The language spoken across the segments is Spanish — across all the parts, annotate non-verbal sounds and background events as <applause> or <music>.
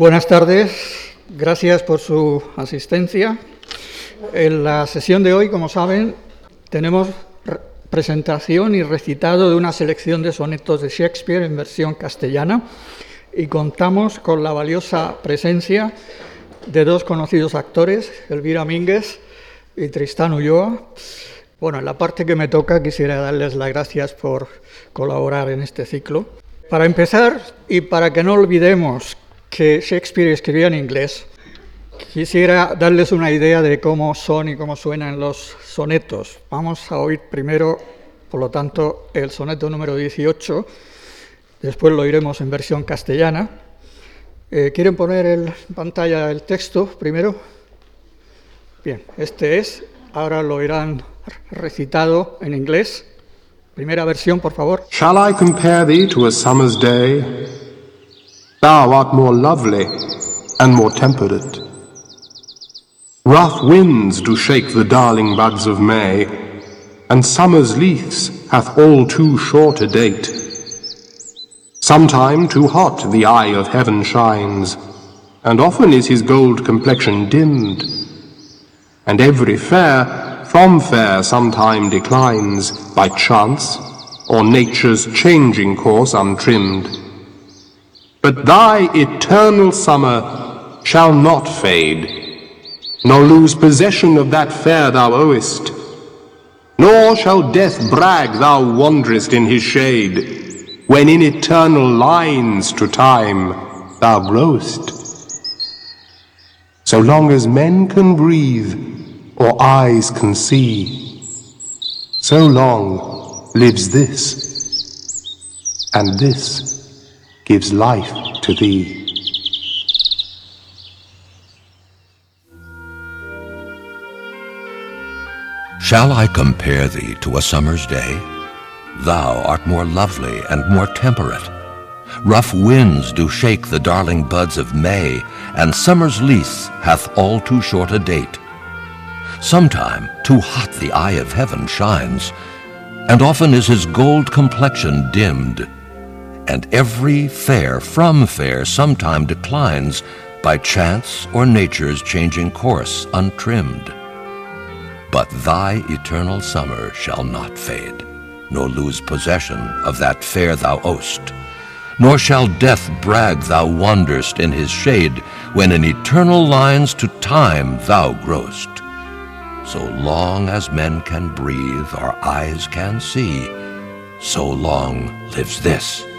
Buenas tardes, gracias por su asistencia. En la sesión de hoy, como saben, tenemos presentación y recitado de una selección de sonetos de Shakespeare en versión castellana y contamos con la valiosa presencia de dos conocidos actores, Elvira Mínguez y Tristán Ulloa. Bueno, en la parte que me toca quisiera darles las gracias por colaborar en este ciclo. Para empezar, y para que no olvidemos que Shakespeare escribía en inglés, quisiera darles una idea de cómo son y cómo suenan los sonetos. Vamos a oír primero, por lo tanto, el soneto número 18, después lo iremos en versión castellana. Eh, ¿Quieren poner en pantalla el texto primero? Bien, este es, ahora lo irán recitado en inglés. Primera versión, por favor. Shall I compare thee to a summer's day? Thou art more lovely and more temperate. Rough winds do shake the darling buds of May, and summer's leaves hath all too short a date. Sometime too hot the eye of heaven shines, and often is his gold complexion dimmed, and every fair from fair sometime declines by chance or nature's changing course untrimmed. But thy eternal summer shall not fade, nor lose possession of that fair thou owest, nor shall death brag thou wanderest in his shade, when in eternal lines to time thou growest. So long as men can breathe, or eyes can see, so long lives this, and this gives life to thee. Shall I compare thee to a summer's day? Thou art more lovely and more temperate. Rough winds do shake the darling buds of May, and summer's lease hath all too short a date. Sometime too hot the eye of heaven shines, and often is his gold complexion dimmed and every fair from fair sometime declines by chance or nature's changing course untrimmed. But thy eternal summer shall not fade, nor lose possession of that fair thou owest, nor shall death brag thou wanderest in his shade, when in eternal lines to time thou growst. So long as men can breathe or eyes can see, so long lives this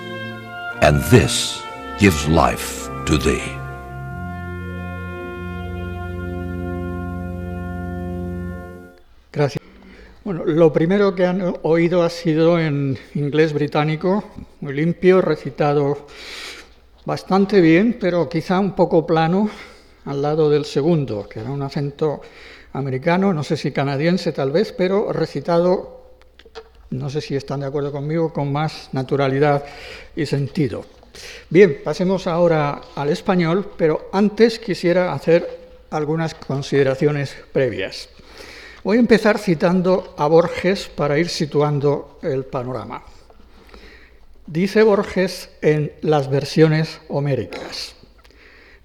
and this gives life to thee. Gracias. Bueno, lo primero que han oído ha sido en inglés británico, muy limpio, recitado bastante bien, pero quizá un poco plano al lado del segundo, que era un acento americano, no sé si canadiense tal vez, pero recitado no sé si están de acuerdo conmigo, con más naturalidad y sentido. Bien, pasemos ahora al español, pero antes quisiera hacer algunas consideraciones previas. Voy a empezar citando a Borges para ir situando el panorama. Dice Borges en las versiones homéricas,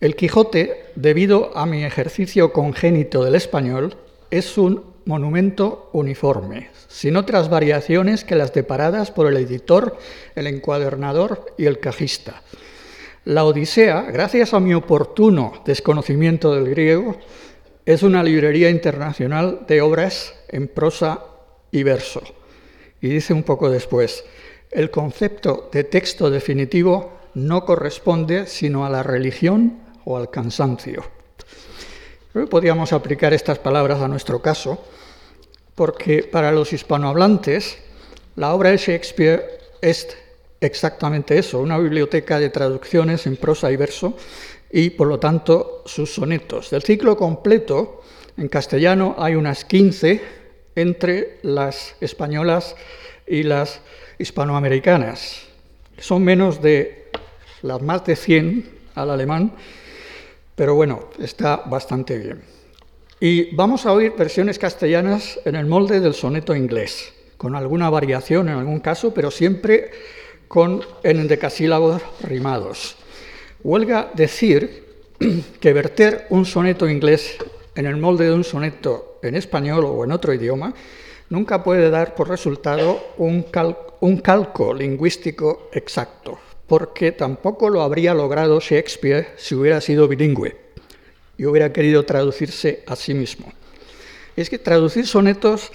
El Quijote, debido a mi ejercicio congénito del español, es un monumento uniforme, sin otras variaciones que las deparadas por el editor, el encuadernador y el cajista. La Odisea, gracias a mi oportuno desconocimiento del griego, es una librería internacional de obras en prosa y verso. Y dice un poco después, el concepto de texto definitivo no corresponde sino a la religión o al cansancio. Podríamos aplicar estas palabras a nuestro caso porque para los hispanohablantes la obra de Shakespeare es exactamente eso, una biblioteca de traducciones en prosa y verso y por lo tanto sus sonetos. Del ciclo completo, en castellano hay unas 15 entre las españolas y las hispanoamericanas. Son menos de las más de 100 al alemán, pero bueno, está bastante bien. Y vamos a oír versiones castellanas en el molde del soneto inglés, con alguna variación en algún caso, pero siempre con en decasílabos rimados. Huelga decir <clears throat> que verter un soneto inglés en el molde de un soneto en español o en otro idioma nunca puede dar por resultado un, calco lingüístico exacto, porque tampoco lo habría logrado Shakespeare si hubiera sido bilingüe y hubiera querido traducirse a sí mismo. Es que traducir sonetos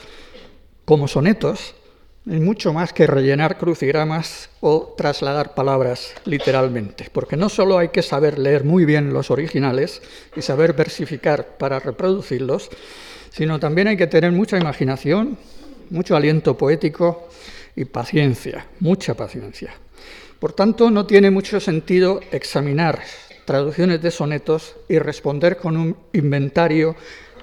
como sonetos es mucho más que rellenar crucigramas o trasladar palabras literalmente, porque no solo hay que saber leer muy bien los originales y saber versificar para reproducirlos, sino también hay que tener mucha imaginación, mucho aliento poético y paciencia, mucha paciencia. Por tanto, no tiene mucho sentido examinar traducciones de sonetos y responder con un inventario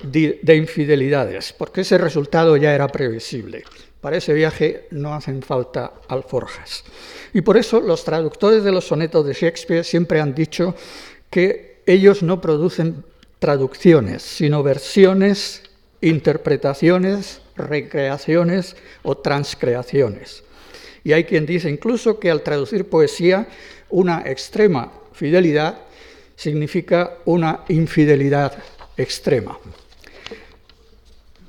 de infidelidades, porque ese resultado ya era previsible. Para ese viaje no hacen falta alforjas. Y por eso los traductores de los sonetos de Shakespeare siempre han dicho que ellos no producen traducciones, sino versiones, interpretaciones, recreaciones o transcreaciones. Y hay quien dice incluso que al traducir poesía, una extrema fidelidad significa una infidelidad extrema.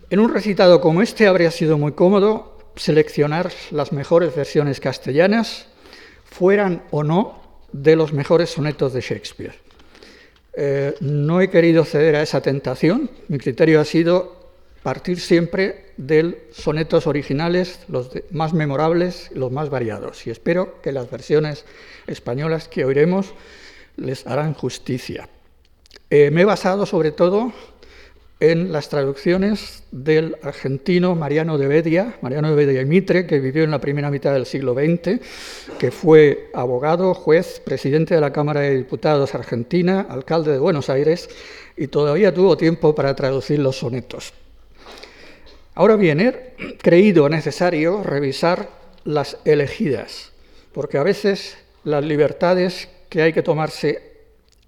En un recitado como este habría sido muy cómodo seleccionar las mejores versiones castellanas, fueran o no de los mejores sonetos de Shakespeare. Eh, no he querido ceder a esa tentación, mi criterio ha sido partir siempre de sonetos originales, los más memorables, los más variados, y espero que las versiones españolas que oiremos les harán justicia. Eh, me he basado sobre todo en las traducciones del argentino Mariano de Bedia, Mariano de Bedia y Mitre, que vivió en la primera mitad del siglo XX, que fue abogado, juez, presidente de la Cámara de Diputados argentina, alcalde de Buenos Aires, y todavía tuvo tiempo para traducir los sonetos. Ahora bien, he creído necesario revisar las elegidas, porque a veces las libertades que hay que tomarse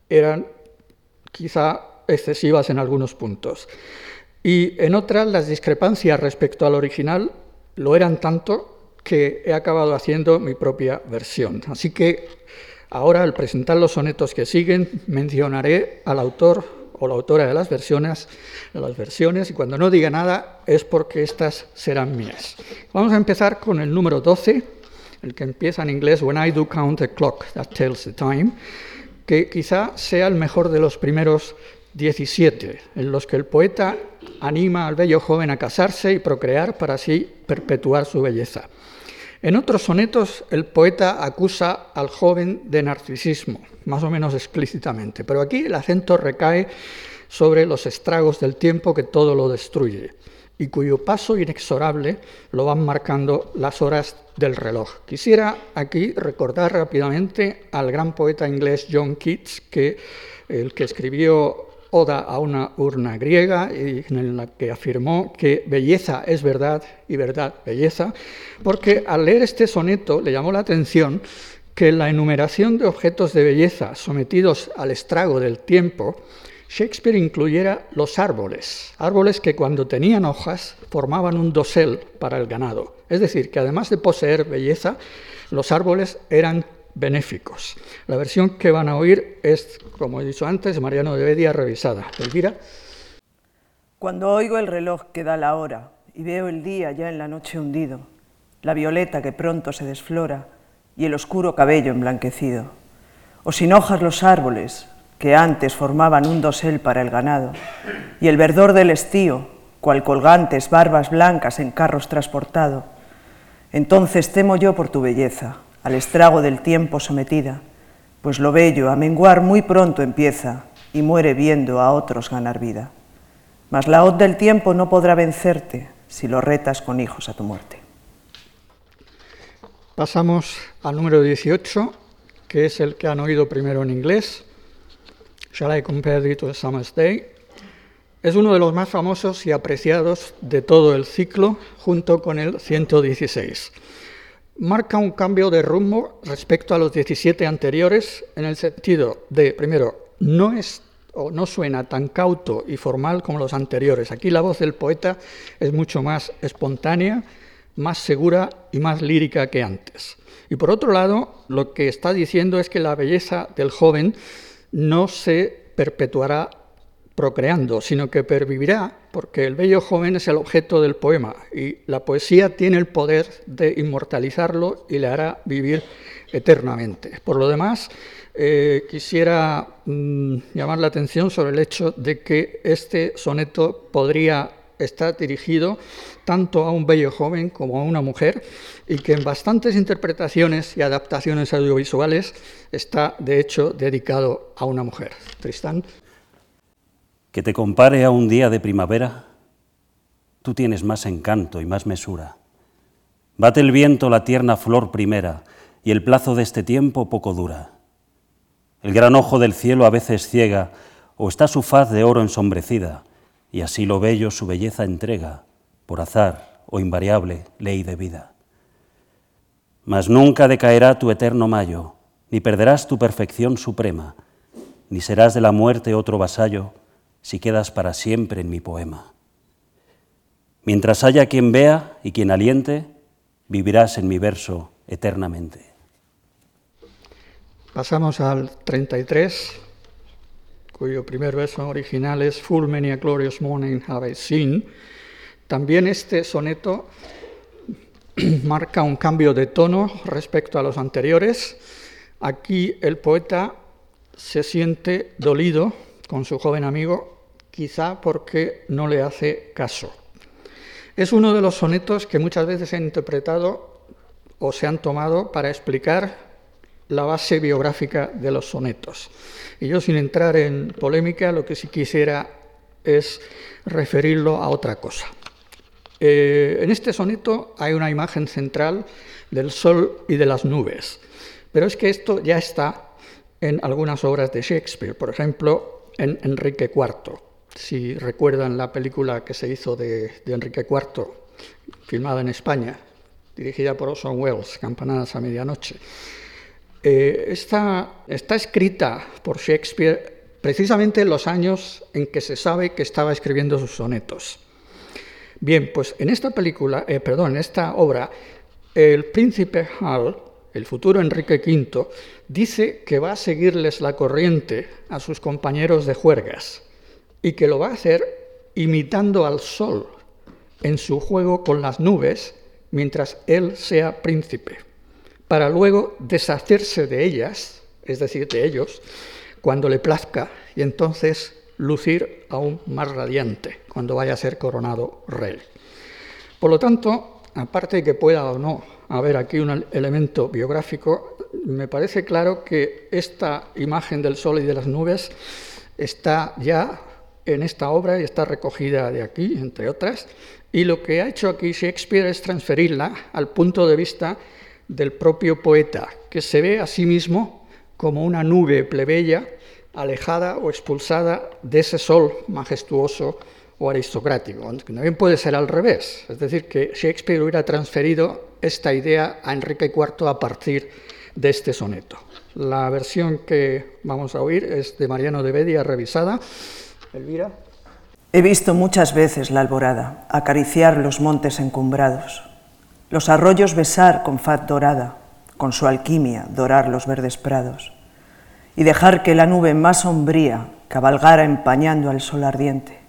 eran quizá excesivas en algunos puntos. Y en otras las discrepancias respecto al original lo eran tanto que he acabado haciendo mi propia versión. Así que ahora al presentar los sonetos que siguen mencionaré al autor o la autora de las versiones, de las versiones y cuando no diga nada es porque estas serán mías. Vamos a empezar con el número 12, el que empieza en inglés When I do count the clock that tells the time, que quizá sea el mejor de los primeros 17, en los que el poeta anima al bello joven a casarse y procrear para así perpetuar su belleza. En otros sonetos el poeta acusa al joven de narcisismo, más o menos explícitamente, pero aquí el acento recae sobre los estragos del tiempo que todo lo destruye y cuyo paso inexorable lo van marcando las horas del reloj. Quisiera aquí recordar rápidamente al gran poeta inglés John Keats, que el que escribió Oda a una urna griega en la que afirmó que belleza es verdad y verdad belleza, porque al leer este soneto le llamó la atención que la enumeración de objetos de belleza sometidos al estrago del tiempo, Shakespeare incluyera los árboles, árboles que cuando tenían hojas formaban un dosel para el ganado. Es decir, que además de poseer belleza, los árboles eran benéficos. La versión que van a oír es, como he dicho antes, Mariano de Bedia revisada. Elvira. Cuando oigo el reloj que da la hora y veo el día ya en la noche hundido, la violeta que pronto se desflora y el oscuro cabello emblanquecido, o sin hojas los árboles que antes formaban un dosel para el ganado, y el verdor del estío, cual colgantes barbas blancas en carros transportado, entonces temo yo por tu belleza, al estrago del tiempo sometida, pues lo bello a menguar muy pronto empieza y muere viendo a otros ganar vida. Mas la hoz del tiempo no podrá vencerte si lo retas con hijos a tu muerte. Pasamos al número 18, que es el que han oído primero en inglés. Shall I compare it to a summer's day? Es uno de los más famosos y apreciados de todo el ciclo, junto con el 116 marca un cambio de rumbo respecto a los 17 anteriores en el sentido de, primero, no es o no suena tan cauto y formal como los anteriores. Aquí la voz del poeta es mucho más espontánea, más segura y más lírica que antes. Y por otro lado, lo que está diciendo es que la belleza del joven no se perpetuará procreando, sino que pervivirá porque el bello joven es el objeto del poema y la poesía tiene el poder de inmortalizarlo y le hará vivir eternamente. Por lo demás, eh, quisiera mm, llamar la atención sobre el hecho de que este soneto podría estar dirigido tanto a un bello joven como a una mujer y que en bastantes interpretaciones y adaptaciones audiovisuales está de hecho dedicado a una mujer. Tristán. Que te compare a un día de primavera, tú tienes más encanto y más mesura. Bate el viento la tierna flor primera y el plazo de este tiempo poco dura. El gran ojo del cielo a veces ciega o está su faz de oro ensombrecida y así lo bello su belleza entrega, por azar o invariable ley de vida. Mas nunca decaerá tu eterno mayo, ni perderás tu perfección suprema, ni serás de la muerte otro vasallo, si quedas para siempre en mi poema. Mientras haya quien vea y quien aliente, vivirás en mi verso eternamente. Pasamos al 33 cuyo primer verso original es Full many a glorious morning have I seen, también este soneto <clears throat> marca un cambio de tono respecto a los anteriores. Aquí el poeta se siente dolido con su joven amigo, quizá porque no le hace caso. Es uno de los sonetos que muchas veces se han interpretado o se han tomado para explicar la base biográfica de los sonetos. Y yo, sin entrar en polémica, lo que sí quisiera es referirlo a otra cosa. Eh, en este soneto hay una imagen central del sol y de las nubes, pero es que esto ya está en algunas obras de Shakespeare, por ejemplo, en Enrique IV. Si recuerdan la película que se hizo de, Enrique IV, filmada en España, dirigida por Orson Welles, Campanadas a medianoche. Eh, está, escrita por Shakespeare precisamente en los años en que se sabe que estaba escribiendo sus sonetos. Bien, pues en esta película, eh, perdón, en esta obra, el príncipe Hal, el futuro Enrique V, dice que va a seguirles la corriente a sus compañeros de juergas y que lo va a hacer imitando al sol en su juego con las nubes mientras él sea príncipe para luego deshacerse de ellas, es decir, de ellos, cuando le plazca y entonces lucir aún más radiante cuando vaya a ser coronado rey. Por lo tanto, aparte de que pueda o no haber aquí un elemento biográfico, me parece claro que esta imagen del sol y de las nubes está ya en esta obra y está recogida de aquí, entre otras, y lo que ha hecho aquí Shakespeare es transferirla al punto de vista del propio poeta, que se ve a sí mismo como una nube plebeya alejada o expulsada de ese sol majestuoso o aristocrático. También puede ser al revés, es decir, que Shakespeare hubiera transferido esta idea a Enrique IV a partir de este soneto. La versión que vamos a oír es de Mariano de Bedia, revisada. Elvira. He visto muchas veces la alborada acariciar los montes encumbrados los arroyos besar con faz dorada, con su alquimia dorar los verdes prados, y dejar que la nube más sombría cabalgara empañando al sol ardiente,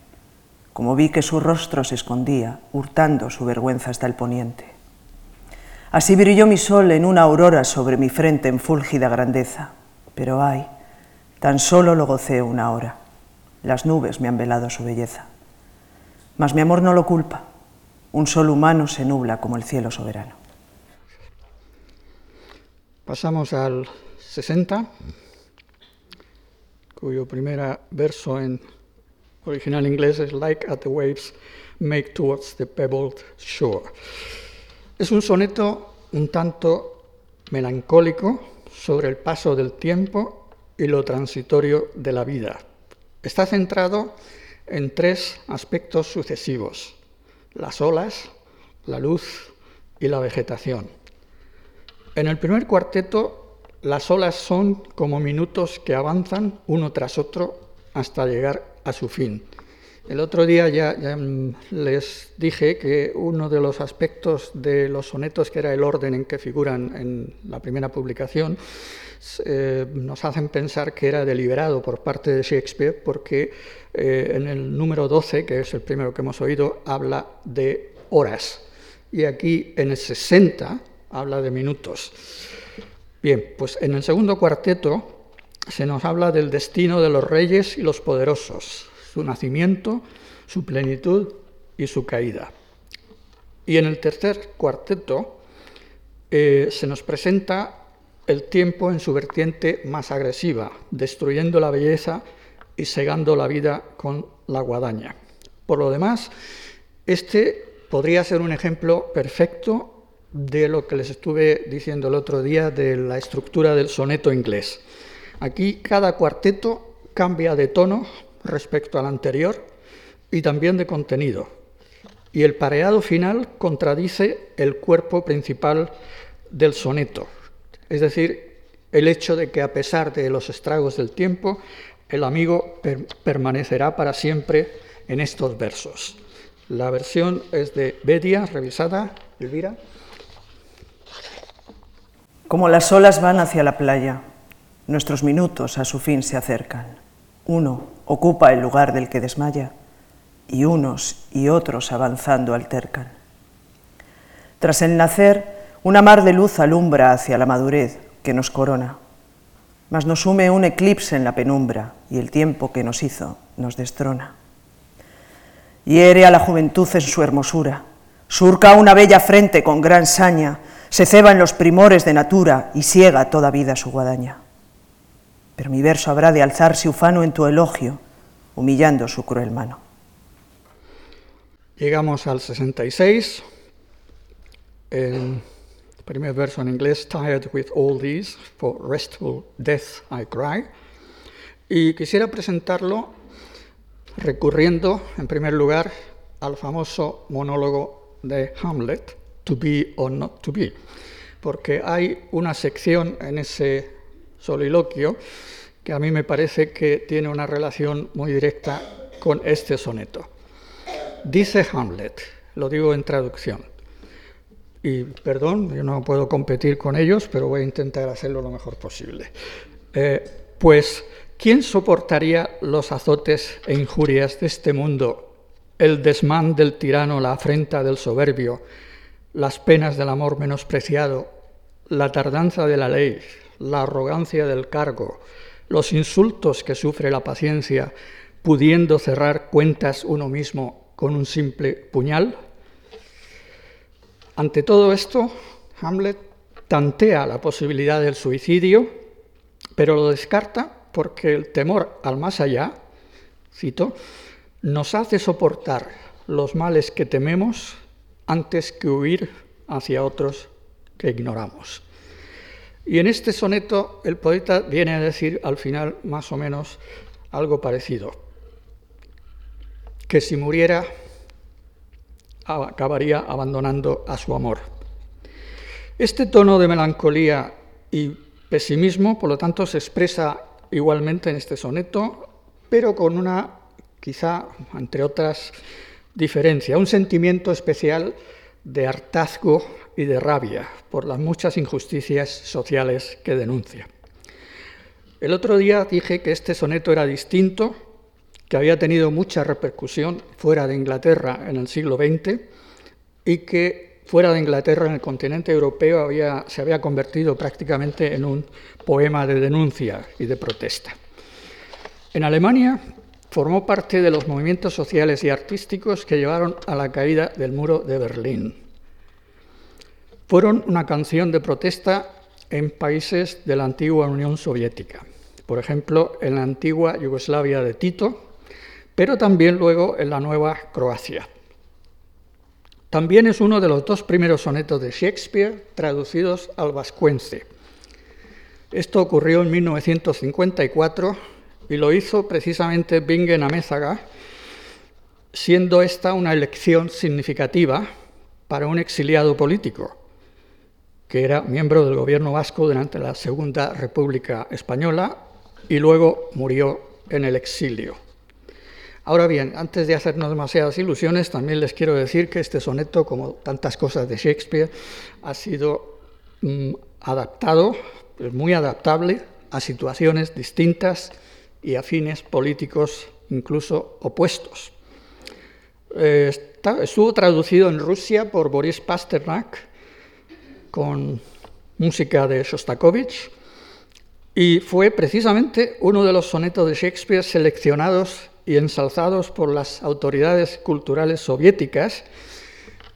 como vi que su rostro se escondía, hurtando su vergüenza hasta el poniente. Así brilló mi sol en una aurora sobre mi frente en fúlgida grandeza, pero ay, tan solo lo gocé una hora. Las nubes me han velado su belleza. Mas mi amor no lo culpa un sol humano se nubla como el cielo soberano. Pasamos al 60, cuyo primer verso en original inglés es Like at the waves make towards the pebbled shore. Es un soneto un tanto melancólico sobre el paso del tiempo y lo transitorio de la vida. Está centrado en tres aspectos sucesivos las olas, la luz y la vegetación. En el primer cuarteto, las olas son como minutos que avanzan uno tras otro hasta llegar a su fin. El otro día ya, les dije que uno de los aspectos de los sonetos, que era el orden en que figuran en la primera publicación, eh, nos hacen pensar que era deliberado por parte de Shakespeare, porque eh, en el número 12, que es el primero que hemos oído, habla de horas, y aquí en el 60 habla de minutos. Bien, pues en el segundo cuarteto se nos habla del destino de los reyes y los poderosos, su nacimiento, su plenitud y su caída. Y en el tercer cuarteto eh, se nos presenta el tiempo en su vertiente más agresiva, destruyendo la belleza y segando la vida con la guadaña. Por lo demás, este podría ser un ejemplo perfecto de lo que les estuve diciendo el otro día de la estructura del soneto inglés. Aquí cada cuarteto cambia de tono respecto al anterior y también de contenido. Y el pareado final contradice el cuerpo principal del soneto, es decir, el hecho de que a pesar de los estragos del tiempo, el amigo permanecerá para siempre en estos versos. La versión es de Bedia, revisada, Elvira. Como las olas van hacia la playa, nuestros minutos a su fin se acercan. Uno ocupa el lugar del que desmaya y unos y otros avanzando altercan. Tras el nacer, una mar de luz alumbra hacia la madurez que nos corona, mas nos sume un eclipse en la penumbra y el tiempo que nos hizo nos destrona. Hiere a la juventud en su hermosura, surca una bella frente con gran saña, se ceba en los primores de natura y ciega toda vida su guadaña. Pero mi verso habrá de alzarse ufano en tu elogio, humillando su cruel mano. Llegamos al 66. El primer verso en inglés, Tired with all these, for restful death I cry. Y quisiera presentarlo recurriendo, en primer lugar, al famoso monólogo de Hamlet, To be or not to be, porque hay una sección en ese soliloquio que a mí me parece que tiene una relación muy directa con este soneto. Dice Hamlet, lo digo en traducción, y perdón, yo no puedo competir con ellos, pero voy a intentar hacerlo lo mejor posible. Eh, pues, ¿quién soportaría los azotes e injurias de este mundo, el desmán del tirano, la afrenta del soberbio, las penas del amor menospreciado, la tardanza de la ley, la arrogancia del cargo, los insultos que sufre la paciencia, pudiendo cerrar cuentas uno mismo con un simple puñal? Ante todo esto, Hamlet tantea la posibilidad del suicidio, pero lo descarta porque el temor al más allá, cito, nos hace soportar los males que tememos antes que huir hacia otros que ignoramos. Y en este soneto el poeta viene a decir al final más o menos algo parecido, que si muriera acabaría abandonando a su amor. Este tono de melancolía y pesimismo, por lo tanto, se expresa igualmente en este soneto, pero con una, quizá, entre otras, diferencia, un sentimiento especial de hartazgo y de rabia por las muchas injusticias sociales que denuncia. El otro día dije que este soneto era distinto que había tenido mucha repercusión fuera de Inglaterra en el siglo XX y que fuera de Inglaterra en el continente europeo había, se había convertido prácticamente en un poema de denuncia y de protesta. En Alemania formó parte de los movimientos sociales y artísticos que llevaron a la caída del muro de Berlín. Fueron una canción de protesta en países de la antigua Unión Soviética, por ejemplo, en la antigua Yugoslavia de Tito, pero también luego en la nueva Croacia. También es uno de los dos primeros sonetos de Shakespeare traducidos al vascuence. Esto ocurrió en 1954 y lo hizo precisamente Bingen Amézaga, siendo esta una elección significativa para un exiliado político, que era miembro del gobierno vasco durante la Segunda República Española y luego murió en el exilio. Ahora bien, antes de hacernos demasiadas ilusiones, también les quiero decir que este soneto, como tantas cosas de Shakespeare, ha sido mm, adaptado, es muy adaptable a situaciones distintas y a fines políticos incluso opuestos. Eh, estuvo traducido en Rusia por Boris Pasternak con música de Shostakovich y fue precisamente uno de los sonetos de Shakespeare seleccionados y ensalzados por las autoridades culturales soviéticas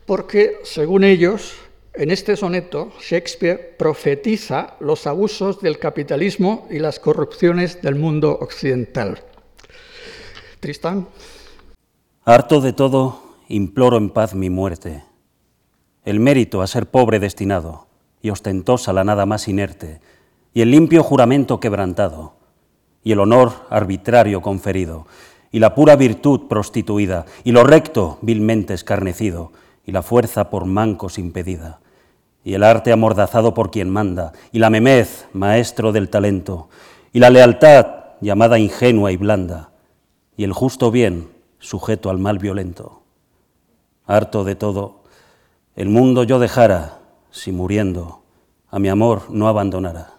porque, según ellos, en este soneto Shakespeare profetiza los abusos del capitalismo y las corrupciones del mundo occidental. Tristán. Harto de todo, imploro en paz mi muerte. El mérito a ser pobre destinado, y ostentosa la nada más inerte, y el limpio juramento quebrantado, y el honor arbitrario conferido, y la pura virtud prostituida, y lo recto vilmente escarnecido, y la fuerza por mancos impedida, y el arte amordazado por quien manda, y la memez, maestro del talento, y la lealtad llamada ingenua y blanda, y el justo bien, sujeto al mal violento. Harto de todo, el mundo yo dejara, si muriendo, a mi amor no abandonara.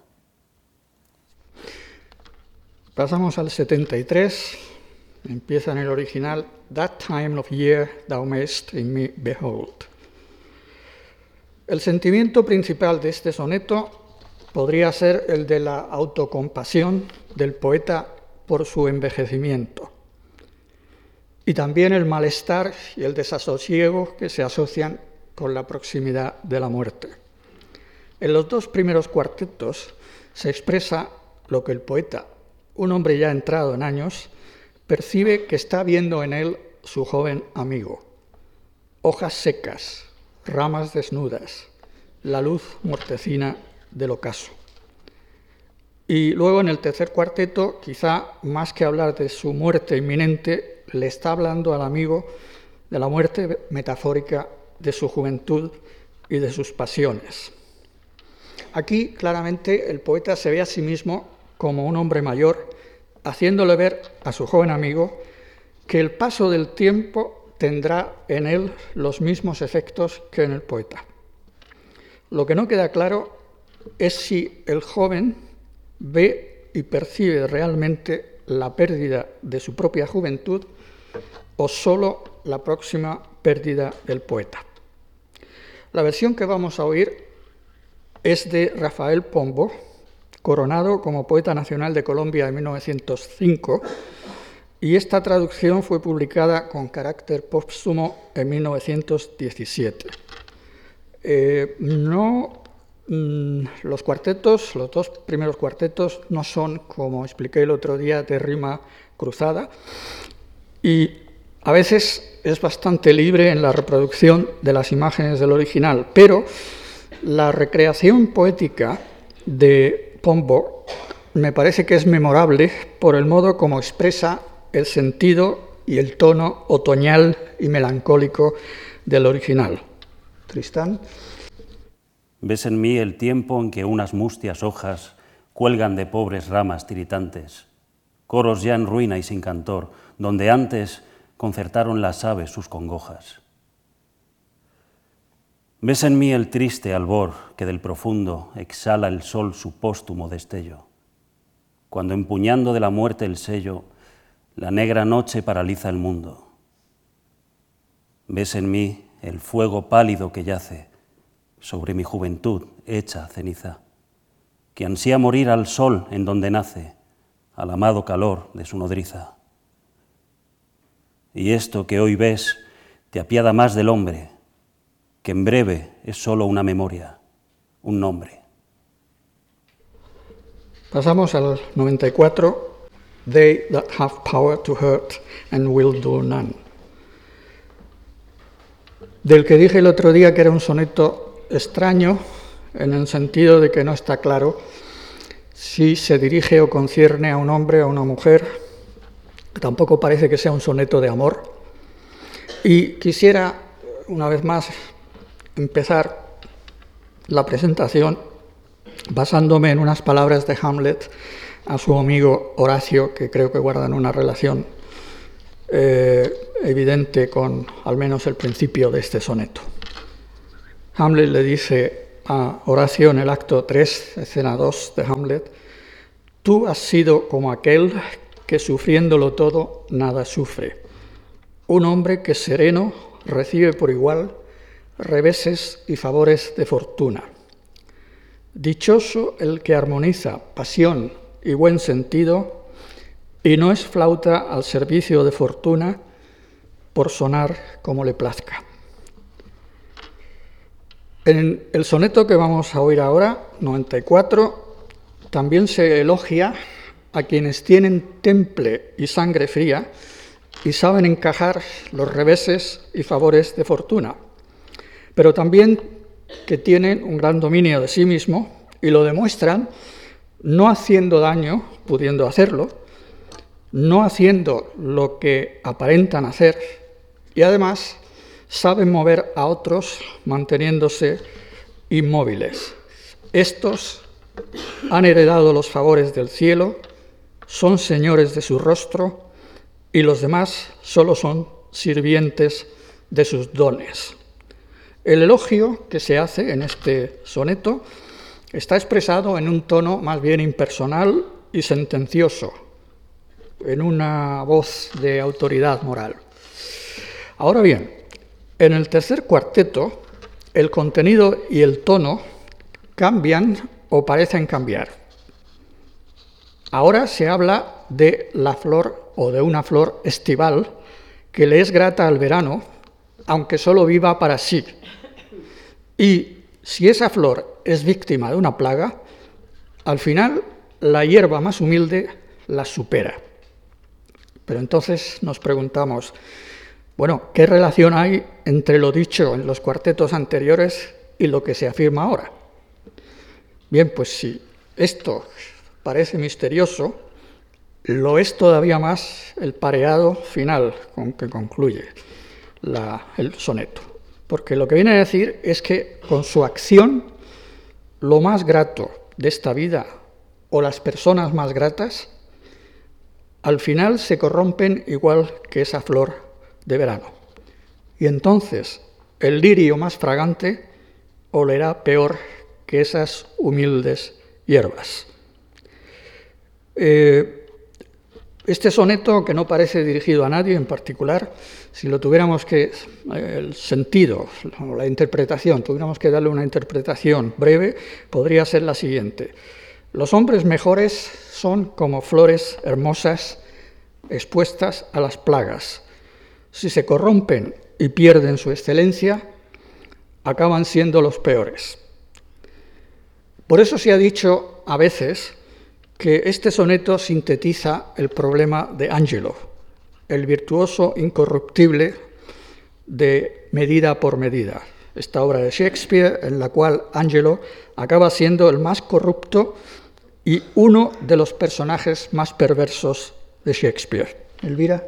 Pasamos al 73, empieza en el original, That time of year thou mayst in me behold. El sentimiento principal de este soneto podría ser el de la autocompasión del poeta por su envejecimiento y también el malestar y el desasosiego que se asocian con la proximidad de la muerte. En los dos primeros cuartetos se expresa lo que el poeta, un hombre ya entrado en años, percibe que está viendo en él su joven amigo. Hojas secas, ramas desnudas, la luz mortecina del ocaso. Y luego en el tercer cuarteto, quizá más que hablar de su muerte inminente, le está hablando al amigo de la muerte metafórica de su juventud y de sus pasiones. Aquí claramente el poeta se ve a sí mismo como un hombre mayor, haciéndole ver a su joven amigo que el paso del tiempo tendrá en él los mismos efectos que en el poeta. Lo que no queda claro es si el joven ve y percibe realmente la pérdida de su propia juventud o solo la próxima pérdida del poeta. La versión que vamos a oír es de Rafael Pombo, coronado como Poeta Nacional de Colombia en 1905, y esta traducción fue publicada con carácter póstumo en 1917. Eh, no, mm, los cuartetos, los dos primeros cuartetos, no son, como expliqué el otro día, de rima cruzada, y a veces es bastante libre en la reproducción de las imágenes del original, pero la recreación poética de Me parece que es memorable por el modo como expresa el sentido y el tono otoñal y melancólico del original. Tristán. Ves en mí el tiempo en que unas mustias hojas cuelgan de pobres ramas tiritantes, coros ya en ruina y sin cantor, donde antes concertaron las aves sus congojas. Ves en mí el triste albor que del profundo exhala el sol su póstumo destello, cuando empuñando de la muerte el sello, la negra noche paraliza el mundo. Ves en mí el fuego pálido que yace sobre mi juventud hecha ceniza, que ansía morir al sol en donde nace, al amado calor de su nodriza. Y esto que hoy ves te apiada más del hombre, que en breve es solo una memoria, un nombre. Pasamos al 94, They that have power to hurt and will do none. Del que dije el otro día que era un soneto extraño, en el sentido de que no está claro si se dirige o concierne a un hombre o a una mujer, Tampoco parece que sea un soneto de amor. Y quisiera, una vez más, empezar la presentación basándome en unas palabras de Hamlet a su amigo Horacio, que creo que guardan una relación eh, evidente con al menos el principio de este soneto. Hamlet le dice a Horacio en el acto 3, escena 2 de Hamlet, tú has sido como aquel que sufriéndolo todo nada sufre, un hombre que sereno recibe por igual reveses y favores de fortuna. Dichoso el que armoniza pasión y buen sentido y no es flauta al servicio de fortuna por sonar como le plazca. En el soneto que vamos a oír ahora, 94, también se elogia a quienes tienen temple y sangre fría y saben encajar los reveses y favores de fortuna, pero también que tienen un gran dominio de sí mismo y lo demuestran no haciendo daño, pudiendo hacerlo, no haciendo lo que aparentan hacer y además saben mover a otros manteniéndose inmóviles. Estos han heredado los favores del cielo, son señores de su rostro y los demás solo son sirvientes de sus dones. El elogio que se hace en este soneto está expresado en un tono más bien impersonal y sentencioso, en una voz de autoridad moral. Ahora bien, en el tercer cuarteto, el contenido y el tono cambian o parecen cambiar. Ahora se habla de la flor o de una flor estival que le es grata al verano, aunque solo viva para sí. Y si esa flor es víctima de una plaga, al final la hierba más humilde la supera. Pero entonces nos preguntamos, bueno, ¿qué relación hay entre lo dicho en los cuartetos anteriores y lo que se afirma ahora? Bien, pues si esto parece misterioso, lo es todavía más el pareado final con que concluye el soneto. Porque lo que viene a decir es que con su acción, lo más grato de esta vida o las personas más gratas, al final se corrompen igual que esa flor de verano. Y entonces el lirio más fragante olerá peor que esas humildes hierbas. Eh, este soneto, que no parece dirigido a nadie en particular, si lo tuviéramos que, el sentido o la interpretación, tuviéramos que darle una interpretación breve, podría ser la siguiente. Los hombres mejores son como flores hermosas expuestas a las plagas. Si se corrompen y pierden su excelencia, acaban siendo los peores. Por eso se ha dicho a veces que este soneto sintetiza el problema de Angelo, el virtuoso incorruptible de medida por medida. Esta obra de Shakespeare en la cual Angelo acaba siendo el más corrupto y uno de los personajes más perversos de Shakespeare. Elvira.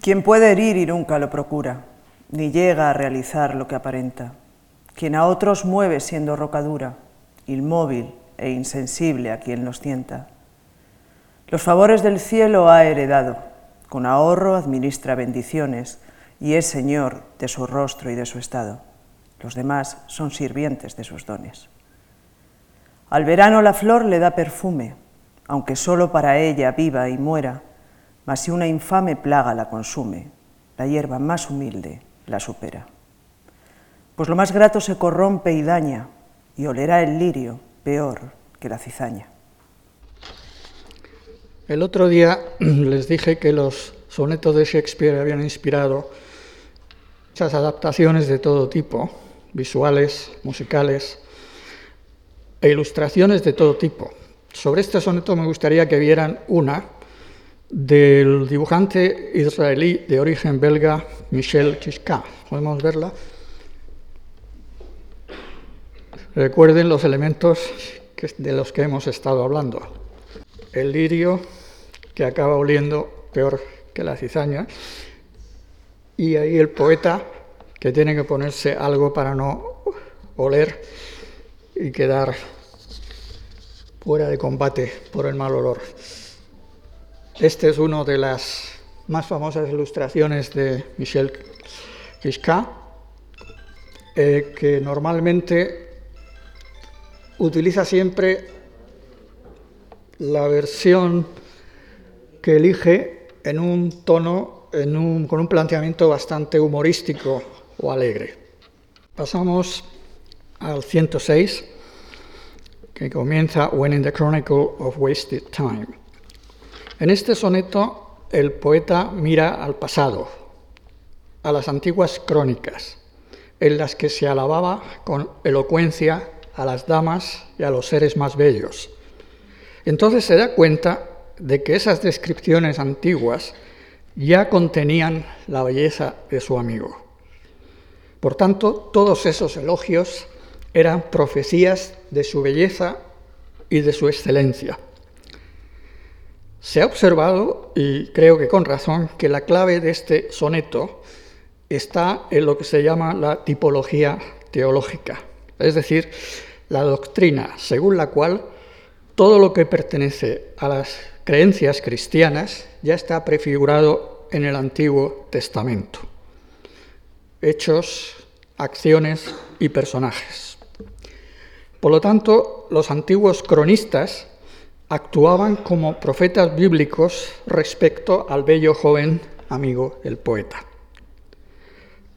Quien puede herir y nunca lo procura, ni llega a realizar lo que aparenta. Quien a otros mueve siendo rocadura, inmóvil, e insensible a quien los tienta. Los favores del cielo ha heredado, con ahorro administra bendiciones y es señor de su rostro y de su estado. Los demás son sirvientes de sus dones. Al verano la flor le da perfume, aunque solo para ella viva y muera, mas si una infame plaga la consume, la hierba más humilde la supera. Pues lo más grato se corrompe y daña, y olerá el lirio peor que la cizaña. El otro día <clears throat> les dije que los sonetos de Shakespeare habían inspirado muchas adaptaciones de todo tipo, visuales, musicales e ilustraciones de todo tipo. Sobre este soneto me gustaría que vieran una del dibujante israelí de origen belga Michel Chiska. ¿Podemos verla? Recuerden los elementos de los que hemos estado hablando. El lirio, que acaba oliendo peor que la cizaña, y ahí el poeta, que tiene que ponerse algo para no oler y quedar fuera de combate por el mal olor. Este es una de las más famosas ilustraciones de Michel Giscard, eh, que normalmente utiliza siempre la versión que elige en un tono, con un planteamiento bastante humorístico o alegre. Pasamos al 106, que comienza When in the Chronicle of Wasted Time. En este soneto el poeta mira al pasado, a las antiguas crónicas, en las que se alababa con elocuencia a las damas y a los seres más bellos. Entonces se da cuenta de que esas descripciones antiguas ya contenían la belleza de su amigo. Por tanto, todos esos elogios eran profecías de su belleza y de su excelencia. Se ha observado, y creo que con razón, que la clave de este soneto está en lo que se llama la tipología teológica, es decir, la doctrina según la cual todo lo que pertenece a las creencias cristianas ya está prefigurado en el Antiguo Testamento. Hechos, acciones y personajes. Por lo tanto, los antiguos cronistas actuaban como profetas bíblicos respecto al bello joven amigo del poeta.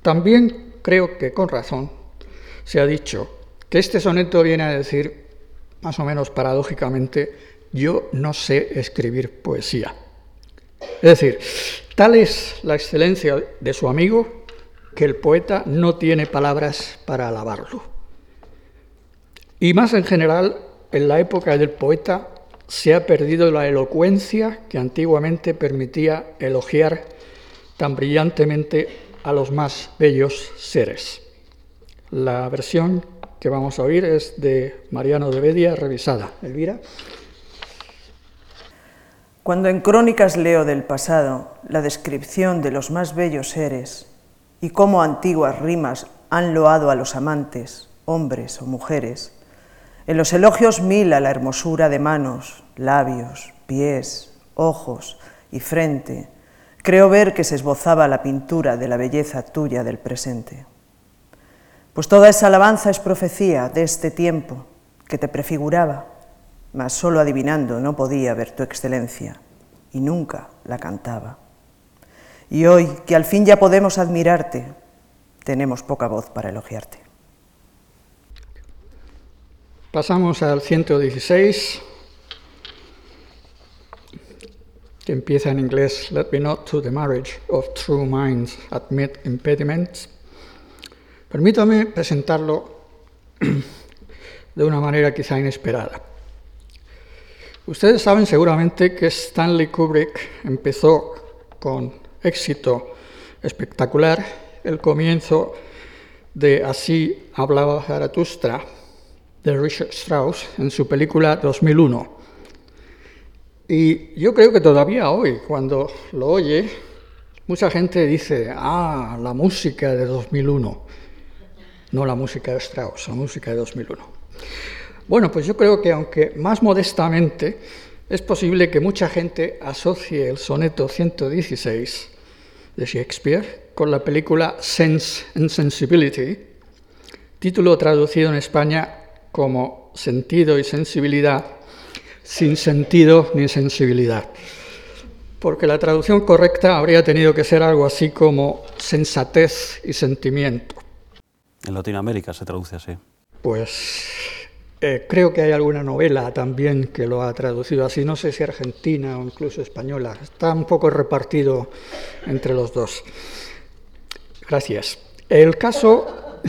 También creo que con razón se ha dicho que este soneto viene a decir, más o menos paradójicamente, yo no sé escribir poesía. Es decir, tal es la excelencia de su amigo que el poeta no tiene palabras para alabarlo. Y más en general, en la época del poeta se ha perdido la elocuencia que antiguamente permitía elogiar tan brillantemente a los más bellos seres. La versión que vamos a oír es de Mariano de Bedia, revisada. Elvira. Cuando en crónicas leo del pasado la descripción de los más bellos seres y cómo antiguas rimas han loado a los amantes, hombres o mujeres, en los elogios mil a la hermosura de manos, labios, pies, ojos y frente, creo ver que se esbozaba la pintura de la belleza tuya del presente pues toda esa alabanza es profecía de este tiempo que te prefiguraba, mas solo adivinando no podía ver tu excelencia y nunca la cantaba. Y hoy, que al fin ya podemos admirarte, tenemos poca voz para elogiarte. Pasamos al 116, que empieza en inglés, Let me not to the marriage of true minds admit impediments. Permítame presentarlo de una manera quizá inesperada. Ustedes saben seguramente que Stanley Kubrick empezó con éxito espectacular el comienzo de Así hablaba Zaratustra de Richard Strauss en su película 2001. Y yo creo que todavía hoy, cuando lo oye, mucha gente dice, ah, la música de 2001 no la música de Strauss, la música de 2001. Bueno, pues yo creo que aunque más modestamente, es posible que mucha gente asocie el soneto 116 de Shakespeare con la película Sense and Sensibility, título traducido en España como Sentido y Sensibilidad, sin sentido ni sensibilidad. Porque la traducción correcta habría tenido que ser algo así como sensatez y sentimiento. En Latinoamérica se traduce así. Pues eh, creo que hay alguna novela también que lo ha traducido así, no sé si argentina o incluso española. Está un poco repartido entre los dos. Gracias. El caso, <laughs>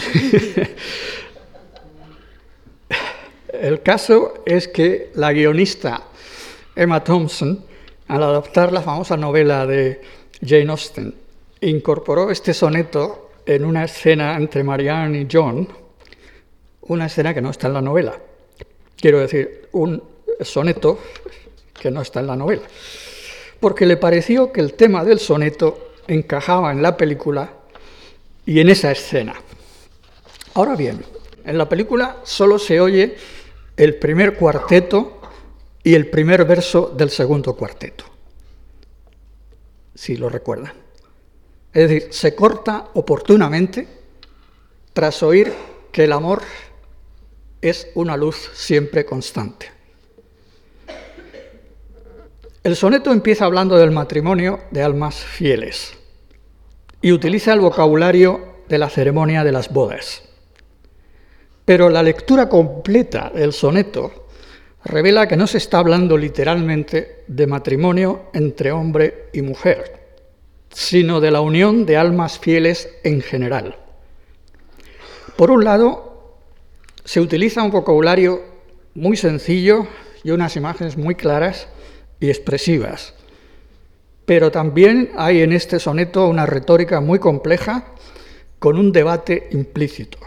el caso es que la guionista Emma Thompson, al adaptar la famosa novela de Jane Austen, incorporó este soneto en una escena entre Marianne y John, una escena que no está en la novela. Quiero decir, un soneto que no está en la novela. Porque le pareció que el tema del soneto encajaba en la película y en esa escena. Ahora bien, en la película solo se oye el primer cuarteto y el primer verso del segundo cuarteto. si lo recuerdan. Es decir, se corta oportunamente tras oír que el amor es una luz siempre constante. El soneto empieza hablando del matrimonio de almas fieles y utiliza el vocabulario de la ceremonia de las bodas. Pero la lectura completa del soneto revela que no se está hablando literalmente de matrimonio entre hombre y mujer, sino de la unión de almas fieles en general. Por un lado, se utiliza un vocabulario muy sencillo y unas imágenes muy claras y expresivas, pero también hay en este soneto una retórica muy compleja con un debate implícito,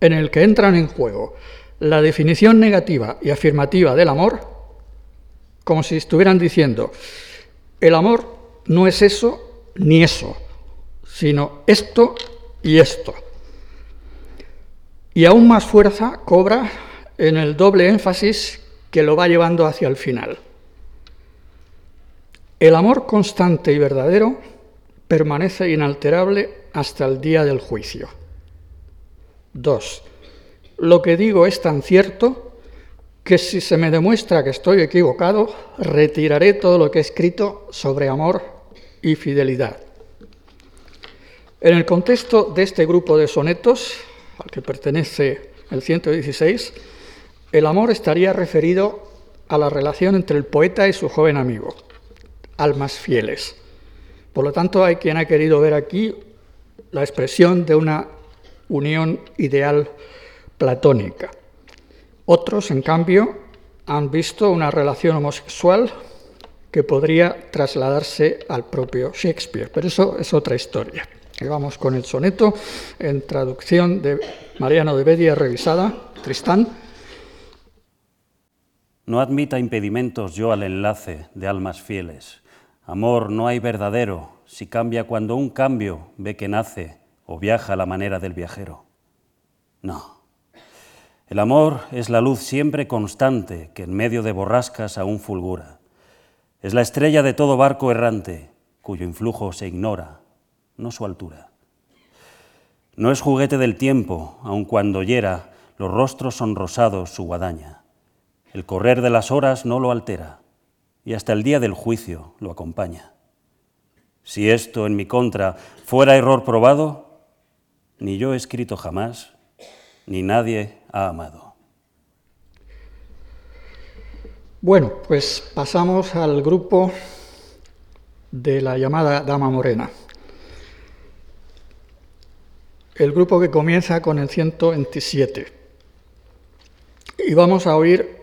en el que entran en juego la definición negativa y afirmativa del amor, como si estuvieran diciendo, el amor no es eso ni eso, sino esto y esto. Y aún más fuerza cobra en el doble énfasis que lo va llevando hacia el final. El amor constante y verdadero permanece inalterable hasta el día del juicio. 2. Lo que digo es tan cierto que si se me demuestra que estoy equivocado, retiraré todo lo que he escrito sobre amor y fidelidad. En el contexto de este grupo de sonetos, al que pertenece el 116, el amor estaría referido a la relación entre el poeta y su joven amigo, almas fieles. Por lo tanto, hay quien ha querido ver aquí la expresión de una unión ideal platónica. Otros, en cambio, han visto una relación homosexual que podría trasladarse al propio Shakespeare, pero eso es otra historia. Y vamos con el soneto en traducción de Mariano de Bedia revisada, Tristán. No admita impedimentos yo al enlace de almas fieles. Amor no hay verdadero, si cambia cuando un cambio ve que nace o viaja a la manera del viajero. No. El amor es la luz siempre constante que en medio de borrascas aún fulgura. Es la estrella de todo barco errante, cuyo influjo se ignora, no su altura. No es juguete del tiempo, aun cuando hiera los rostros son rosados su guadaña. El correr de las horas no lo altera, y hasta el día del juicio lo acompaña. Si esto en mi contra fuera error probado, ni yo he escrito jamás, ni nadie ha amado. Bueno, pues pasamos al grupo de la llamada Dama Morena. El grupo que comienza con el 127. Y vamos a oír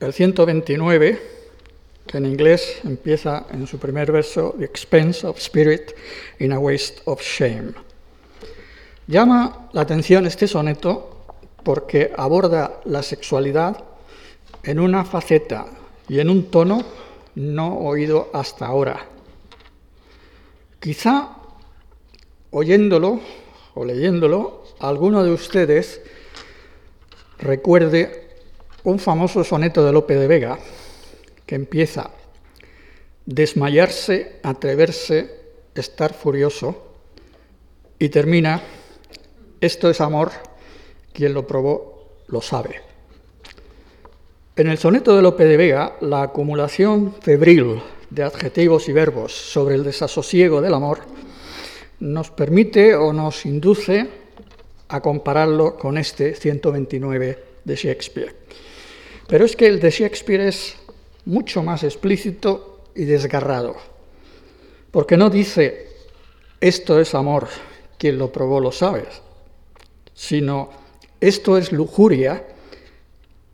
el 129 que en inglés empieza en su primer verso, The expense of spirit in a waste of shame. Llama la atención este soneto porque aborda la sexualidad en una faceta y en un tono no oído hasta ahora. Quizá oyéndolo o leyéndolo, alguno de ustedes recuerde un famoso soneto de Lope de Vega, que empieza desmayarse, atreverse, estar furioso y termina, esto es amor, quien lo probó lo sabe. En el soneto de Lope de Vega, la acumulación febril de adjetivos y verbos sobre el desasosiego del amor nos permite o nos induce a compararlo con este 129 de Shakespeare. Pero es que el de Shakespeare es mucho más explícito y desgarrado, porque no dice, esto es amor, quien lo probó lo sabe, sino, esto es lujuria,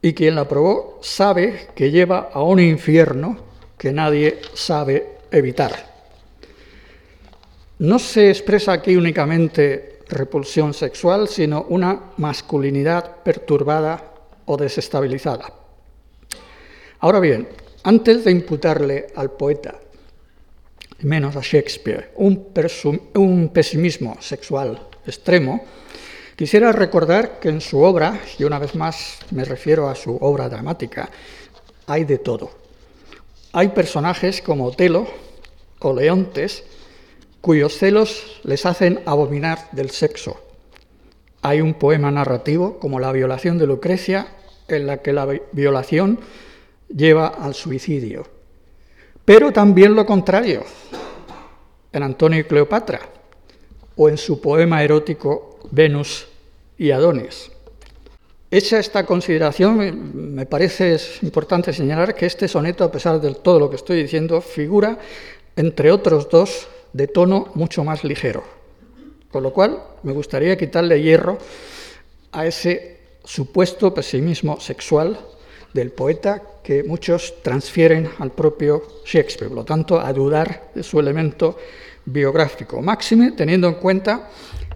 y quien la probó sabe que lleva a un infierno que nadie sabe evitar. No se expresa aquí únicamente repulsión sexual, sino una masculinidad perturbada o desestabilizada. Ahora bien, antes de imputarle al poeta, menos a Shakespeare, un, pesimismo sexual extremo, quisiera recordar que en su obra, y una vez más me refiero a su obra dramática, hay de todo. Hay personajes como Otelo o leontes cuyos celos les hacen abominar del sexo. Hay un poema narrativo, como La violación de Lucrecia, en la que la violación lleva al suicidio. Pero también lo contrario, en Antonio y Cleopatra, o en su poema erótico Venus y Adonis. Hecha esta consideración, me parece importante señalar que este soneto, a pesar de todo lo que estoy diciendo, figura entre otros dos de tono mucho más ligero. Con lo cual, me gustaría quitarle hierro a ese supuesto pesimismo sexual del poeta que muchos transfieren al propio Shakespeare, por lo tanto, a dudar de su elemento biográfico. Máxime, teniendo en cuenta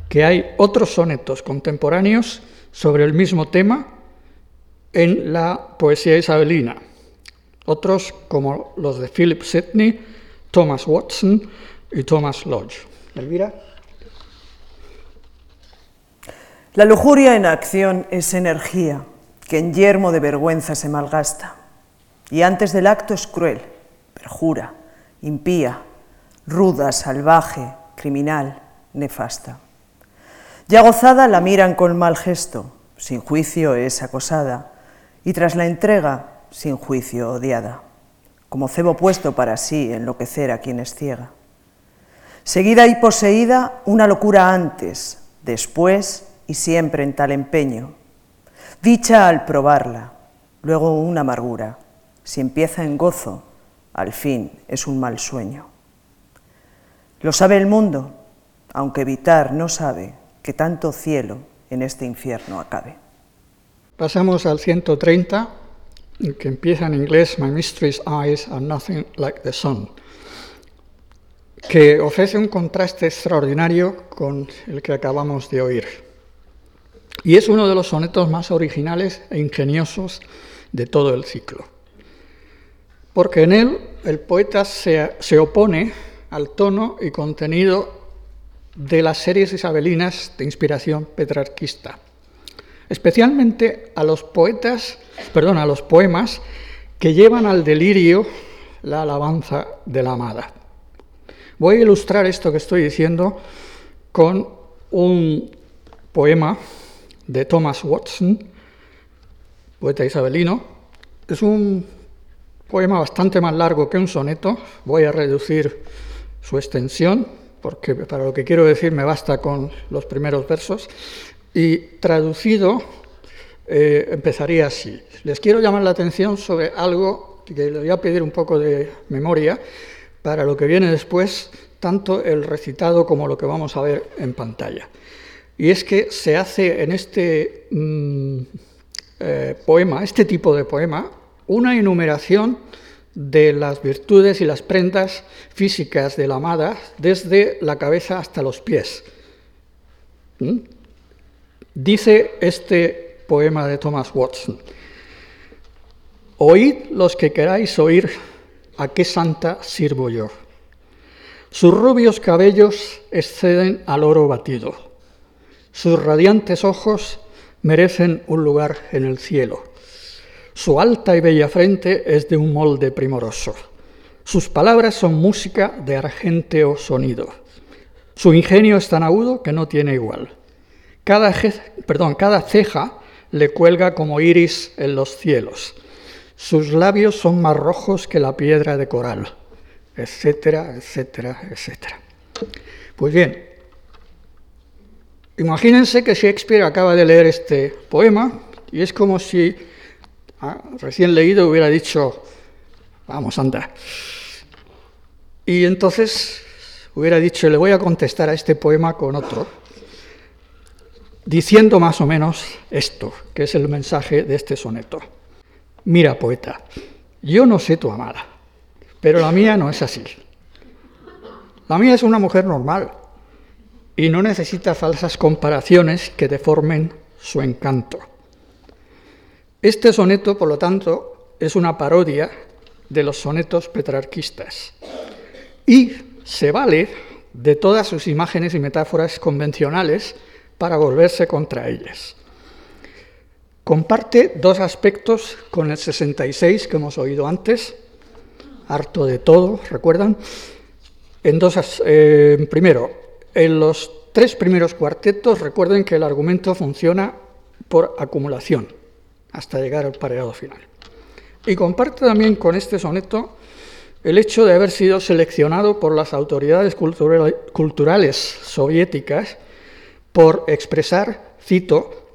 que hay otros sonetos contemporáneos sobre el mismo tema en la poesía isabelina. Otros como los de Philip Sidney, Thomas Watson y Thomas Lodge. Elvira. La lujuria en acción es energía que en yermo de vergüenza se malgasta y antes del acto es cruel, perjura, impía, ruda, salvaje, criminal, nefasta. Ya gozada la miran con mal gesto, sin juicio es acosada, y tras la entrega, sin juicio odiada, como cebo puesto para sí enloquecer a quien es ciega. Seguida y poseída una locura antes, después y siempre en tal empeño. Dicha al probarla, luego una amargura. Si empieza en gozo, al fin es un mal sueño. Lo sabe el mundo, aunque evitar no sabe tanto cielo en este infierno acabe. Pasamos al 130, que empieza en inglés, My mistress eyes are nothing like the sun, que ofrece un contraste extraordinario con el que acabamos de oír. Y es uno de los sonetos más originales e ingeniosos de todo el ciclo, porque en él el poeta se, se opone al tono y contenido de las series isabelinas de inspiración petrarquista, especialmente a los poetas, perdón, a los poemas que llevan al delirio la alabanza de la amada. Voy a ilustrar esto que estoy diciendo con un poema de Thomas Watson, poeta isabelino. Es un poema bastante más largo que un soneto. Voy a reducir su extensión porque para lo que quiero decir me basta con los primeros versos, y traducido eh, empezaría así. Les quiero llamar la atención sobre algo que les voy a pedir un poco de memoria para lo que viene después, tanto el recitado como lo que vamos a ver en pantalla. Y es que se hace en este mm, eh, poema, este tipo de poema, una enumeración de las virtudes y las prendas físicas de la amada desde la cabeza hasta los pies. ¿Mm? Dice este poema de Thomas Watson, Oíd los que queráis oír a qué santa sirvo yo. Sus rubios cabellos exceden al oro batido, sus radiantes ojos merecen un lugar en el cielo. Su alta y bella frente es de un molde primoroso. Sus palabras son música de argénteo sonido. Su ingenio es tan agudo que no tiene igual. Cada, perdón, cada ceja le cuelga como iris en los cielos. Sus labios son más rojos que la piedra de coral, etcétera, etcétera, etcétera. Pues bien, imagínense que Shakespeare acaba de leer este poema y es como si Ah, recién leído hubiera dicho, vamos, anda. Y entonces hubiera dicho, le voy a contestar a este poema con otro, diciendo más o menos esto, que es el mensaje de este soneto. Mira, poeta, yo no sé tu amada, pero la mía no es así. La mía es una mujer normal y no necesita falsas comparaciones que deformen su encanto. Este soneto, por lo tanto, es una parodia de los sonetos petrarquistas y se vale de todas sus imágenes y metáforas convencionales para volverse contra ellas. Comparte dos aspectos con el 66 que hemos oído antes, harto de todo, ¿recuerdan? En dos, eh, primero, en los tres primeros cuartetos recuerden que el argumento funciona por acumulación hasta llegar al pareado final. Y comparte también con este soneto el hecho de haber sido seleccionado por las autoridades culturales soviéticas por expresar, cito,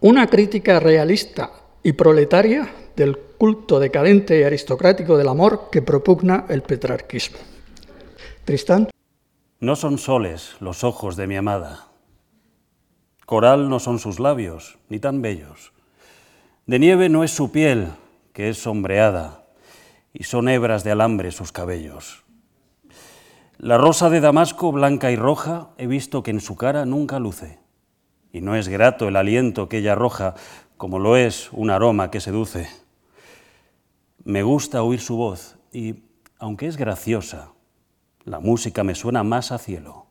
una crítica realista y proletaria del culto decadente y aristocrático del amor que propugna el petrarquismo. Tristán. No son soles los ojos de mi amada. Coral no son sus labios, ni tan bellos. De nieve no es su piel, que es sombreada, y son hebras de alambre sus cabellos. La rosa de Damasco, blanca y roja, he visto que en su cara nunca luce, y no es grato el aliento que ella arroja, como lo es un aroma que seduce. Me gusta oír su voz y, aunque es graciosa, la música me suena más a cielo.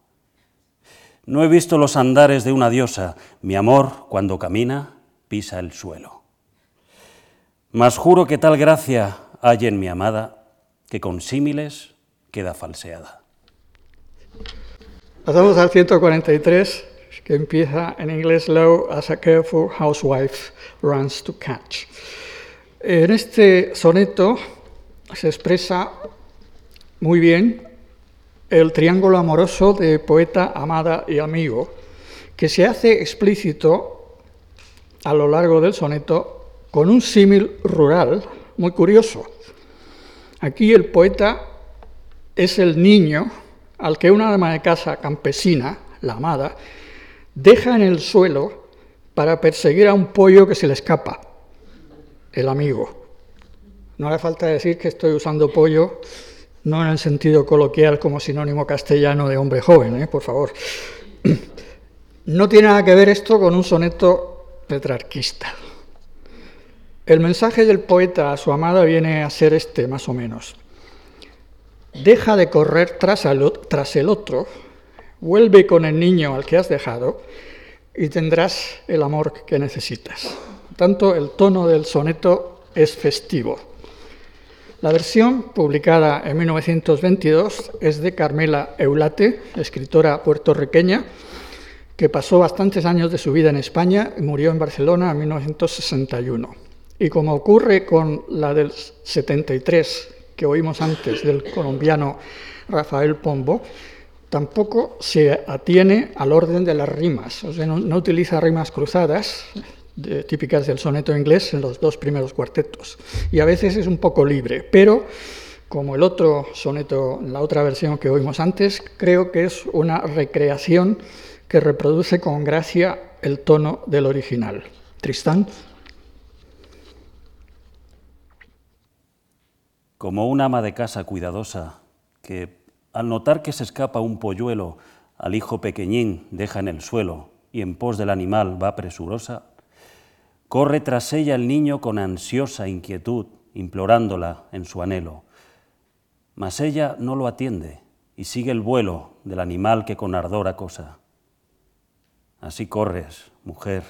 No he visto los andares de una diosa, mi amor, cuando camina, pisa el suelo. Mas juro que tal gracia hay en mi amada, que con símiles queda falseada. Pasamos al 143, que empieza en inglés low as a careful housewife runs to catch. En este soneto se expresa muy bien el triángulo amoroso de poeta, amada y amigo, que se hace explícito a lo largo del soneto con un símil rural muy curioso. Aquí el poeta es el niño al que una dama de casa campesina, la amada, deja en el suelo para perseguir a un pollo que se le escapa el amigo. No hace falta decir que estoy usando pollo no en el sentido coloquial como sinónimo castellano de hombre joven, ¿eh? por favor. <clears throat> No tiene nada que ver esto con un soneto petrarquista. El mensaje del poeta a su amada viene a ser este, más o menos. Deja de correr tras, el otro, vuelve con el niño al que has dejado y tendrás el amor que necesitas tanto, el tono del soneto es festivo. La versión, publicada en 1922, es de Carmela Eulate, escritora puertorriqueña, que pasó bastantes años de su vida en España y murió en Barcelona en 1961. Y como ocurre con la del 73, que oímos antes, del colombiano Rafael Pombo, tampoco se atiene al orden de las rimas, o sea, no utiliza rimas cruzadas, típicas del soneto inglés en los dos primeros cuartetos. Y a veces es un poco libre, pero como el otro soneto, la otra versión que oímos antes, creo que es una recreación que reproduce con gracia el tono del original. Tristán. Como un ama de casa cuidadosa que, al notar que se escapa un polluelo, al hijo pequeñín deja en el suelo y en pos del animal va presurosa, Corre tras ella el niño con ansiosa inquietud, implorándola en su anhelo. Mas ella no lo atiende y sigue el vuelo del animal que con ardor acosa. Así corres, mujer,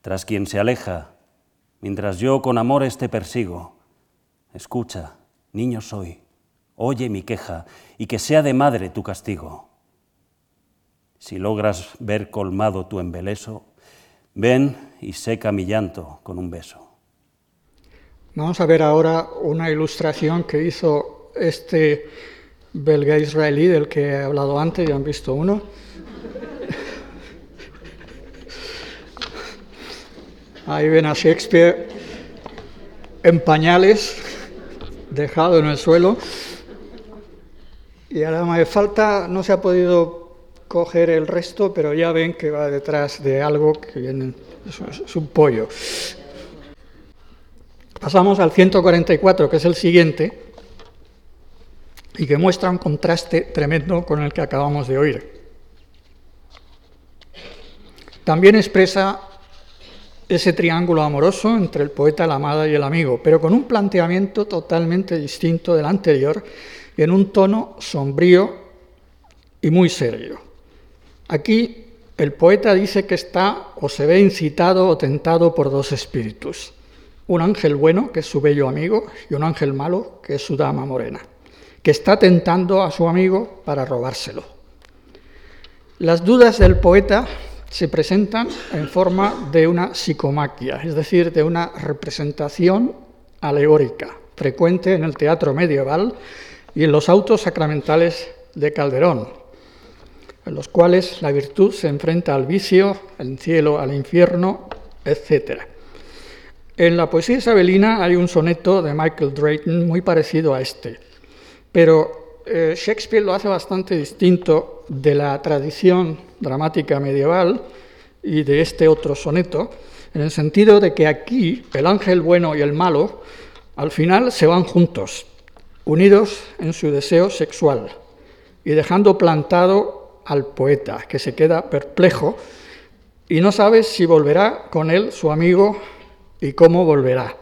tras quien se aleja, mientras yo con amores te persigo. Escucha, niño soy, oye mi queja y que sea de madre tu castigo. Si logras ver colmado tu embeleso, ven y seca mi llanto con un beso. Vamos a ver ahora una ilustración que hizo este belga israelí del que he hablado antes, ya han visto uno. Ahí ven a Shakespeare en pañales, dejado en el suelo. Y ahora me falta, no se ha podido coger el resto, pero ya ven que va detrás de algo que viene es un pollo. Pasamos al 144, que es el siguiente, y que muestra un contraste tremendo con el que acabamos de oír. También expresa ese triángulo amoroso entre el poeta, la amada y el amigo, pero con un planteamiento totalmente distinto del anterior y en un tono sombrío y muy serio. Aquí el poeta dice que está o se ve incitado o tentado por dos espíritus. Un ángel bueno, que es su bello amigo, y un ángel malo, que es su dama morena, que está tentando a su amigo para robárselo. Las dudas del poeta se presentan en forma de una psicomaquia, es decir, de una representación alegórica, frecuente en el teatro medieval y en los autos sacramentales de Calderón, en los cuales la virtud se enfrenta al vicio, el cielo al infierno, etc. En la poesía isabelina hay un soneto de Michael Drayton muy parecido a este, pero eh, Shakespeare lo hace bastante distinto de la tradición dramática medieval y de este otro soneto, en el sentido de que aquí el ángel bueno y el malo al final se van juntos, unidos en su deseo sexual y dejando plantado al poeta, que se queda perplejo y no sabe si volverá con él su amigo y cómo volverá.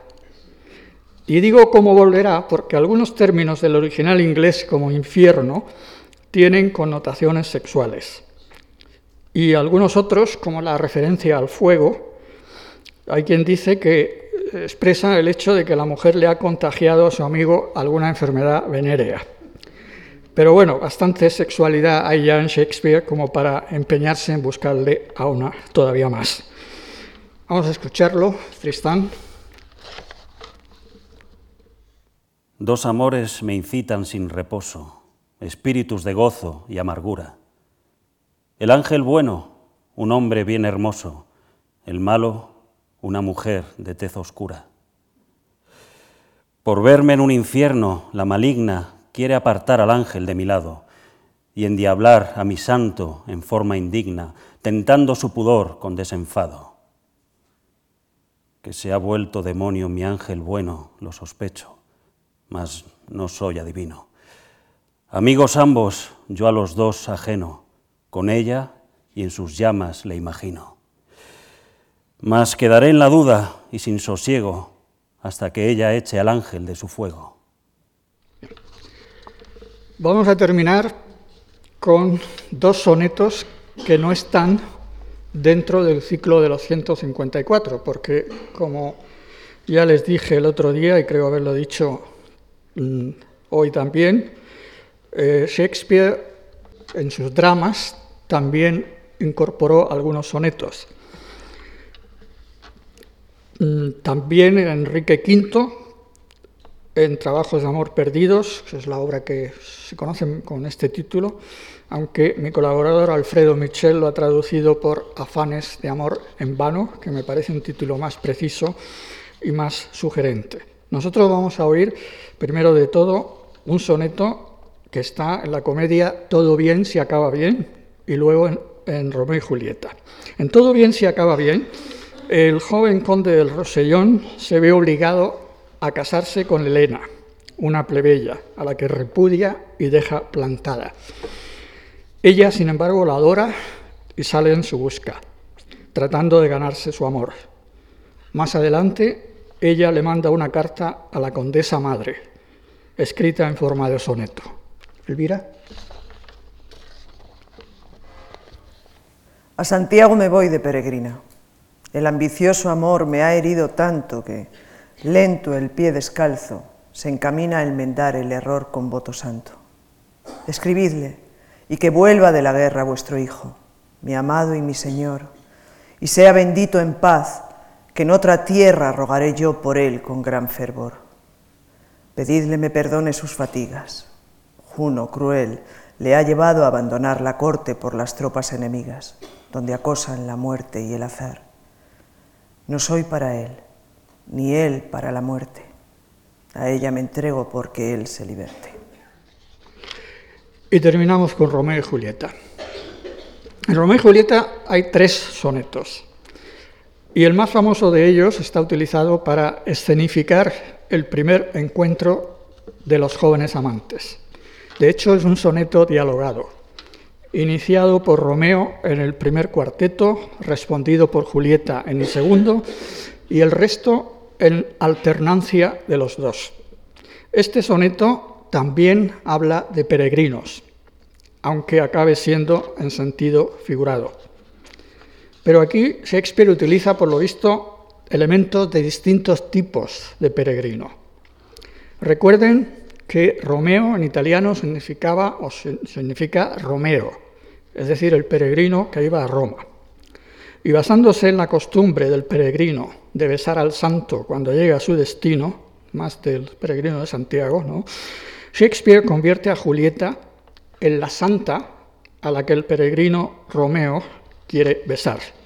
Y digo cómo volverá porque algunos términos del original inglés como infierno tienen connotaciones sexuales. Y algunos otros, como la referencia al fuego, hay quien dice que expresa el hecho de que la mujer le ha contagiado a su amigo alguna enfermedad venérea. Pero bueno, bastante sexualidad hay ya en Shakespeare como para empeñarse en buscarle a una todavía más. Vamos a escucharlo, Tristán. Dos amores me incitan sin reposo, espíritus de gozo y amargura. El ángel bueno, un hombre bien hermoso, el malo, una mujer de tez oscura. Por verme en un infierno, la maligna quiere apartar al ángel de mi lado y endiablar a mi santo en forma indigna, tentando su pudor con desenfado. Que se ha vuelto demonio mi ángel bueno, lo sospecho, mas no soy adivino. Amigos ambos, yo a los dos ajeno, con ella y en sus llamas le imagino. Mas quedaré en la duda y sin sosiego hasta que ella eche al ángel de su fuego. Vamos a terminar con dos sonetos que no están dentro del ciclo de los 154, porque como ya les dije el otro día, y creo haberlo dicho hoy también, eh, Shakespeare en sus dramas también incorporó algunos sonetos. Mm, también Enrique V, en Trabajos de Amor Perdidos, que es la obra que se conoce con este título, aunque mi colaborador Alfredo Michel lo ha traducido por Afanes de Amor en Vano, que me parece un título más preciso y más sugerente. Nosotros vamos a oír, primero de todo, un soneto que está en la comedia Todo bien si acaba bien, y luego en, Romeo y Julieta. En Todo bien si acaba bien, el joven conde del Rosellón se ve obligado a casarse con Elena, una plebeya, a la que repudia y deja plantada. Ella, sin embargo, la adora y sale en su busca, tratando de ganarse su amor. Más adelante, ella le manda una carta a la condesa madre, escrita en forma de soneto. Elvira. A Santiago me voy de peregrina. El ambicioso amor me ha herido tanto que, lento el pie descalzo, se encamina a enmendar el error con voto santo. Escribidle, y que vuelva de la guerra vuestro hijo, mi amado y mi señor, y sea bendito en paz, que en otra tierra rogaré yo por él con gran fervor. Pedidle me perdone sus fatigas. Juno, cruel, le ha llevado a abandonar la corte por las tropas enemigas, donde acosan la muerte y el azar. No soy para Él, ni Él para la muerte. A ella me entrego porque Él se liberte. Y terminamos con Romeo y Julieta. En Romeo y Julieta hay tres sonetos. Y el más famoso de ellos está utilizado para escenificar el primer encuentro de los jóvenes amantes. De hecho, es un soneto dialogado iniciado por Romeo en el primer cuarteto, respondido por Julieta en el segundo, y el resto en alternancia de los dos. Este soneto también habla de peregrinos, aunque acabe siendo en sentido figurado. Pero aquí Shakespeare utiliza, por lo visto, elementos de distintos tipos de peregrino. Recuerden que Romeo en italiano significaba o significa Romeo, es decir, el peregrino que iba a Roma. Y basándose en la costumbre del peregrino de besar al santo cuando llega a su destino, más del peregrino de Santiago. Shakespeare convierte a Julieta en la santa a la que el peregrino Romeo quiere besar.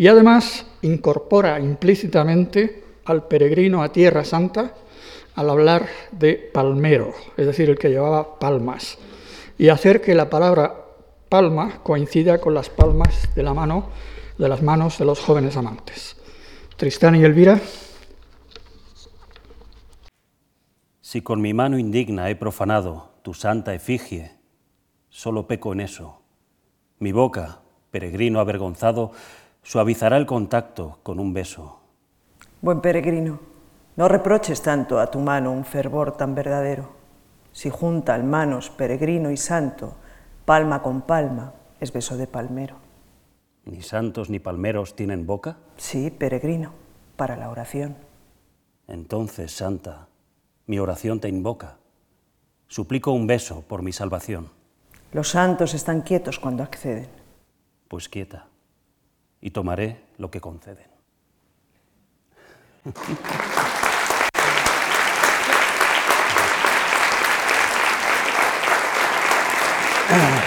Y además incorpora implícitamente al peregrino a Tierra Santa al hablar de palmero, es decir, el que llevaba palmas, y hacer que la palabra palma coincida con las palmas de la mano de las manos de los jóvenes amantes. Tristán y Elvira. Si con mi mano indigna he profanado tu santa efigie, solo peco en eso. Mi boca, peregrino avergonzado, suavizará el contacto con un beso. Buen peregrino, no reproches tanto a tu mano un fervor tan verdadero. Si juntan manos peregrino y santo, palma con palma, es beso de palmero. ¿Ni santos ni palmeros tienen boca? Sí, peregrino, para la oración. Entonces, santa, mi oración te invoca. Suplico un beso por mi salvación. Los santos están quietos cuando acceden. Pues quieta, y tomaré lo que conceden. <laughs>